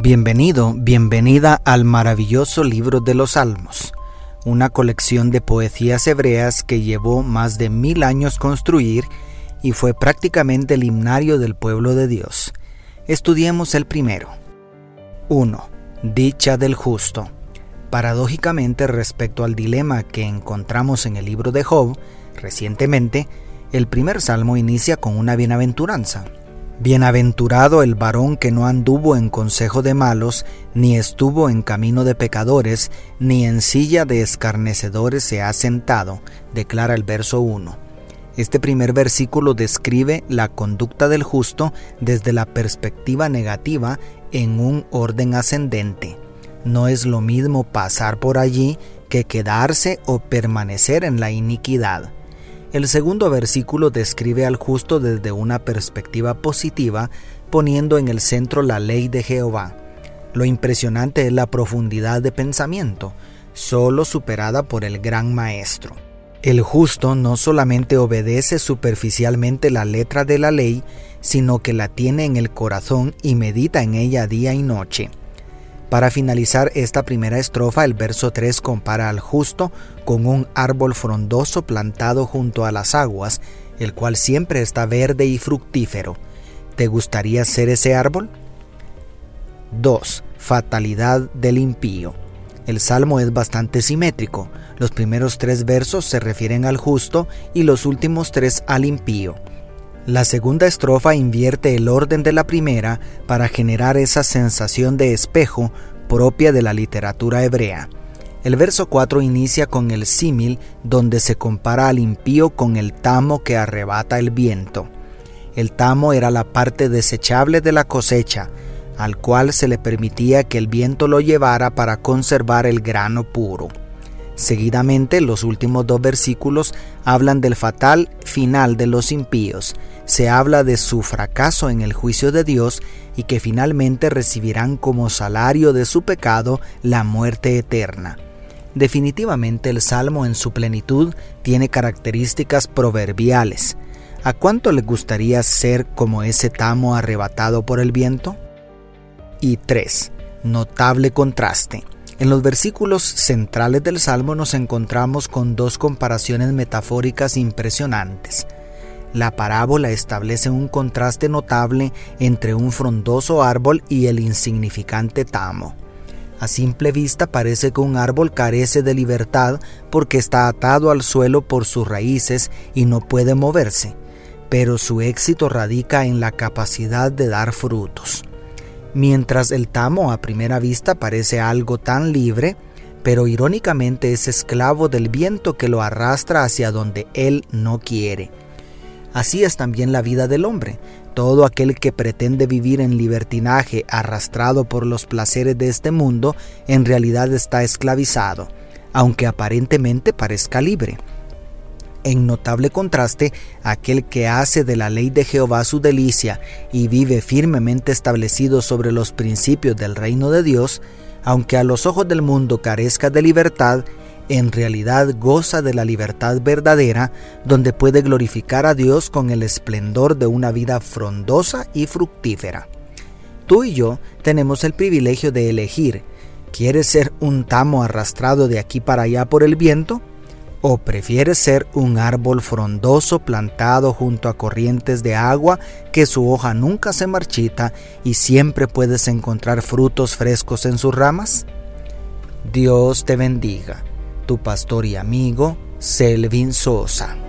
Bienvenido, bienvenida al maravilloso libro de los Salmos, una colección de poesías hebreas que llevó más de mil años construir y fue prácticamente el himnario del pueblo de Dios. Estudiemos el primero. 1. Dicha del justo. Paradójicamente respecto al dilema que encontramos en el libro de Job, recientemente, el primer salmo inicia con una bienaventuranza. Bienaventurado el varón que no anduvo en consejo de malos, ni estuvo en camino de pecadores, ni en silla de escarnecedores se ha sentado, declara el verso 1. Este primer versículo describe la conducta del justo desde la perspectiva negativa en un orden ascendente. No es lo mismo pasar por allí que quedarse o permanecer en la iniquidad. El segundo versículo describe al justo desde una perspectiva positiva, poniendo en el centro la ley de Jehová. Lo impresionante es la profundidad de pensamiento, solo superada por el gran maestro. El justo no solamente obedece superficialmente la letra de la ley, sino que la tiene en el corazón y medita en ella día y noche. Para finalizar esta primera estrofa, el verso 3 compara al justo con un árbol frondoso plantado junto a las aguas, el cual siempre está verde y fructífero. ¿Te gustaría ser ese árbol? 2. Fatalidad del impío. El salmo es bastante simétrico. Los primeros tres versos se refieren al justo y los últimos tres al impío. La segunda estrofa invierte el orden de la primera para generar esa sensación de espejo propia de la literatura hebrea. El verso 4 inicia con el símil donde se compara al impío con el tamo que arrebata el viento. El tamo era la parte desechable de la cosecha, al cual se le permitía que el viento lo llevara para conservar el grano puro. Seguidamente, los últimos dos versículos hablan del fatal final de los impíos. Se habla de su fracaso en el juicio de Dios y que finalmente recibirán como salario de su pecado la muerte eterna. Definitivamente el Salmo en su plenitud tiene características proverbiales. ¿A cuánto le gustaría ser como ese tamo arrebatado por el viento? y 3. Notable contraste. En los versículos centrales del Salmo nos encontramos con dos comparaciones metafóricas impresionantes. La parábola establece un contraste notable entre un frondoso árbol y el insignificante tamo. A simple vista parece que un árbol carece de libertad porque está atado al suelo por sus raíces y no puede moverse, pero su éxito radica en la capacidad de dar frutos mientras el tamo a primera vista parece algo tan libre, pero irónicamente es esclavo del viento que lo arrastra hacia donde él no quiere. Así es también la vida del hombre. Todo aquel que pretende vivir en libertinaje arrastrado por los placeres de este mundo, en realidad está esclavizado, aunque aparentemente parezca libre. En notable contraste, aquel que hace de la ley de Jehová su delicia y vive firmemente establecido sobre los principios del reino de Dios, aunque a los ojos del mundo carezca de libertad, en realidad goza de la libertad verdadera, donde puede glorificar a Dios con el esplendor de una vida frondosa y fructífera. Tú y yo tenemos el privilegio de elegir, ¿quieres ser un tamo arrastrado de aquí para allá por el viento? ¿O prefieres ser un árbol frondoso plantado junto a corrientes de agua que su hoja nunca se marchita y siempre puedes encontrar frutos frescos en sus ramas? Dios te bendiga, tu pastor y amigo Selvin Sosa.